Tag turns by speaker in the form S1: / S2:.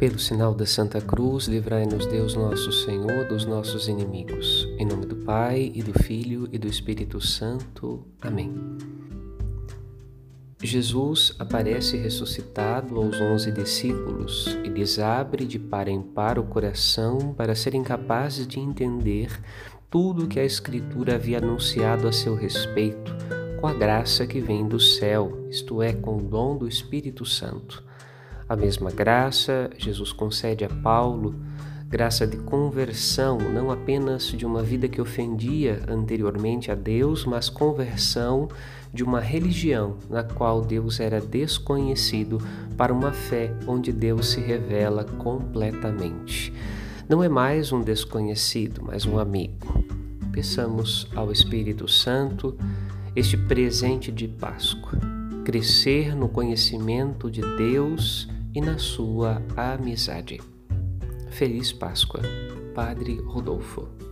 S1: Pelo sinal da Santa Cruz, livrai-nos Deus nosso Senhor dos nossos inimigos. Em nome do Pai, e do Filho, e do Espírito Santo. Amém. Jesus aparece ressuscitado aos onze discípulos e lhes abre de par em par o coração para serem capazes de entender tudo o que a Escritura havia anunciado a seu respeito, com a graça que vem do céu, isto é, com o dom do Espírito Santo. A mesma graça Jesus concede a Paulo, graça de conversão, não apenas de uma vida que ofendia anteriormente a Deus, mas conversão de uma religião na qual Deus era desconhecido para uma fé onde Deus se revela completamente. Não é mais um desconhecido, mas um amigo. Peçamos ao Espírito Santo este presente de Páscoa, crescer no conhecimento de Deus e na sua amizade. Feliz Páscoa, Padre Rodolfo.